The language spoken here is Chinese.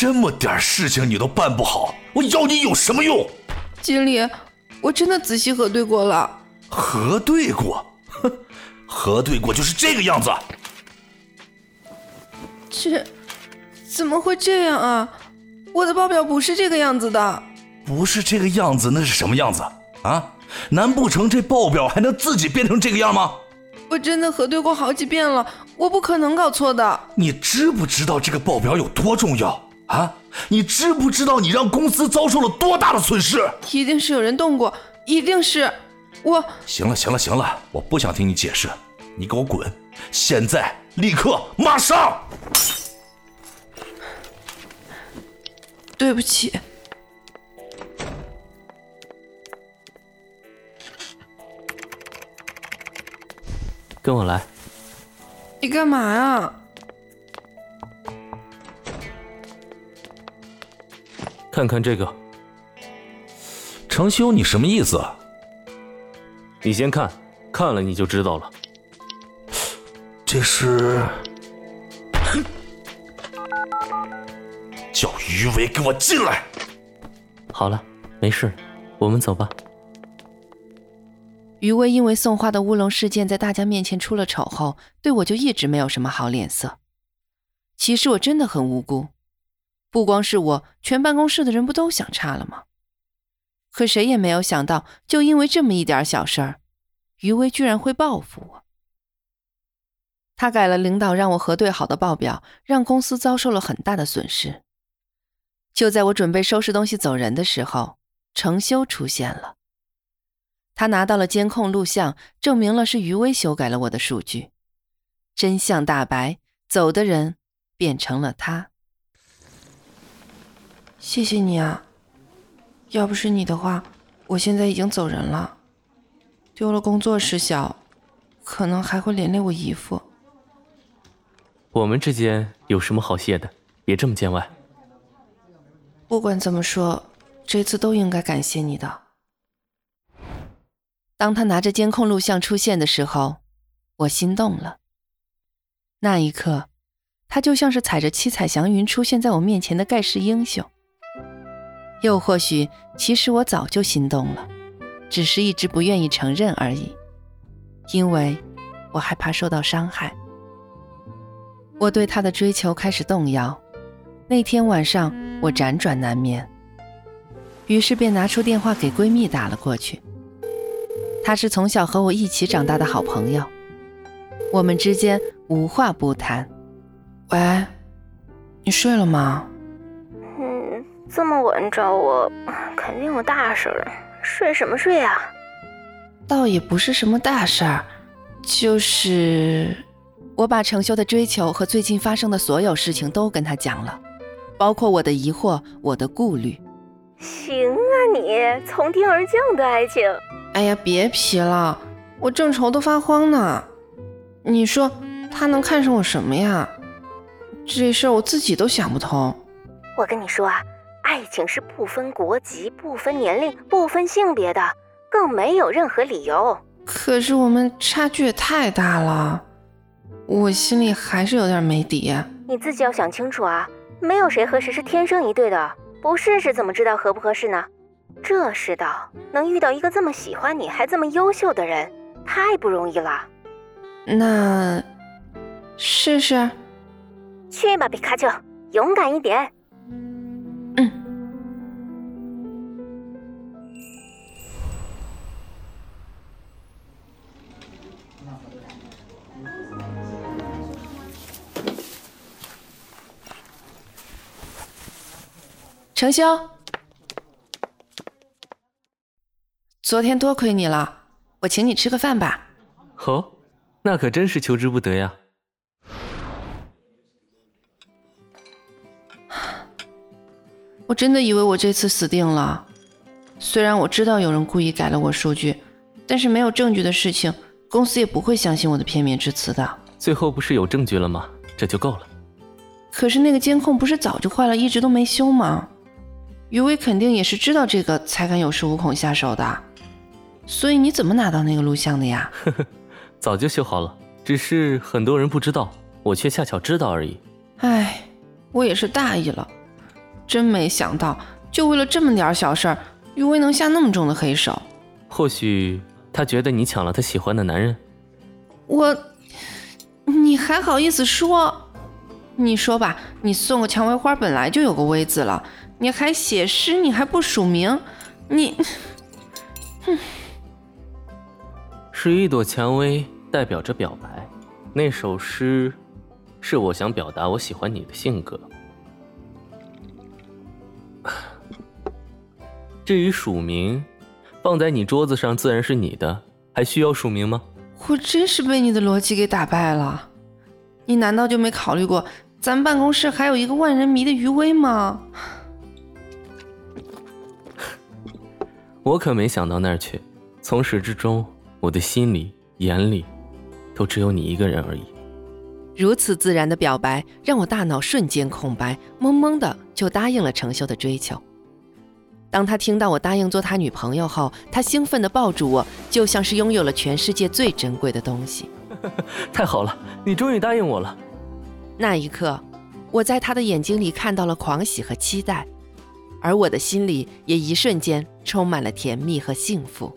这么点事情你都办不好，我要你有什么用？经理，我真的仔细核对过了。核对过？哼，核对过就是这个样子。这怎么会这样啊？我的报表不是这个样子的。不是这个样子，那是什么样子啊？难不成这报表还能自己变成这个样吗？我真的核对过好几遍了，我不可能搞错的。你知不知道这个报表有多重要啊？你知不知道你让公司遭受了多大的损失？一定是有人动过，一定是我。行了行了行了，我不想听你解释，你给我滚！现在，立刻，马上！对不起。跟我来。你干嘛呀？看看这个。程修，你什么意思？你先看，看了你就知道了。这是。叫于伟给我进来。好了，没事，我们走吧。余威因为送花的乌龙事件在大家面前出了丑后，对我就一直没有什么好脸色。其实我真的很无辜，不光是我，全办公室的人不都想差了吗？可谁也没有想到，就因为这么一点小事儿，余威居然会报复我。他改了领导让我核对好的报表，让公司遭受了很大的损失。就在我准备收拾东西走人的时候，程修出现了。他拿到了监控录像，证明了是余威修改了我的数据，真相大白，走的人变成了他。谢谢你啊，要不是你的话，我现在已经走人了，丢了工作事小，可能还会连累我姨父。我们之间有什么好谢的？别这么见外。不管怎么说，这次都应该感谢你的。当他拿着监控录像出现的时候，我心动了。那一刻，他就像是踩着七彩祥云出现在我面前的盖世英雄。又或许，其实我早就心动了，只是一直不愿意承认而已，因为我害怕受到伤害。我对他的追求开始动摇。那天晚上，我辗转难眠，于是便拿出电话给闺蜜打了过去。他是从小和我一起长大的好朋友，我们之间无话不谈。喂，你睡了吗？嗯，这么晚找我，肯定有大事儿。睡什么睡啊？倒也不是什么大事儿，就是我把程修的追求和最近发生的所有事情都跟他讲了，包括我的疑惑、我的顾虑。行啊，你从天而降的爱情。哎呀，别皮了，我正愁得发慌呢。你说他能看上我什么呀？这事儿我自己都想不通。我跟你说啊，爱情是不分国籍、不分年龄、不分性别的，更没有任何理由。可是我们差距也太大了，我心里还是有点没底。你自己要想清楚啊，没有谁和谁是天生一对的，不试试怎么知道合不合适呢？这世道能遇到一个这么喜欢你还这么优秀的人，太不容易了。那试试？去吧，皮卡丘，勇敢一点。程兄。昨天多亏你了，我请你吃个饭吧。哦，那可真是求之不得呀。我真的以为我这次死定了。虽然我知道有人故意改了我数据，但是没有证据的事情，公司也不会相信我的片面之词的。最后不是有证据了吗？这就够了。可是那个监控不是早就坏了，一直都没修吗？余威肯定也是知道这个才敢有恃无恐下手的。所以你怎么拿到那个录像的呀？呵呵，早就修好了，只是很多人不知道，我却恰巧知道而已。唉，我也是大意了，真没想到，就为了这么点小事儿，余威能下那么重的黑手。或许他觉得你抢了他喜欢的男人。我，你还好意思说？你说吧，你送个蔷薇花本来就有个薇字了，你还写诗，你还不署名，你，哼，是一朵蔷薇代表着表白，那首诗，是我想表达我喜欢你的性格。至于署名，放在你桌子上自然是你的，还需要署名吗？我真是被你的逻辑给打败了，你难道就没考虑过？咱办公室还有一个万人迷的余威吗？我可没想到那儿去。从始至终，我的心里、眼里，都只有你一个人而已。如此自然的表白，让我大脑瞬间空白，懵懵的就答应了程秀的追求。当他听到我答应做他女朋友后，他兴奋地抱住我，就像是拥有了全世界最珍贵的东西。太好了，你终于答应我了。那一刻，我在他的眼睛里看到了狂喜和期待，而我的心里也一瞬间充满了甜蜜和幸福。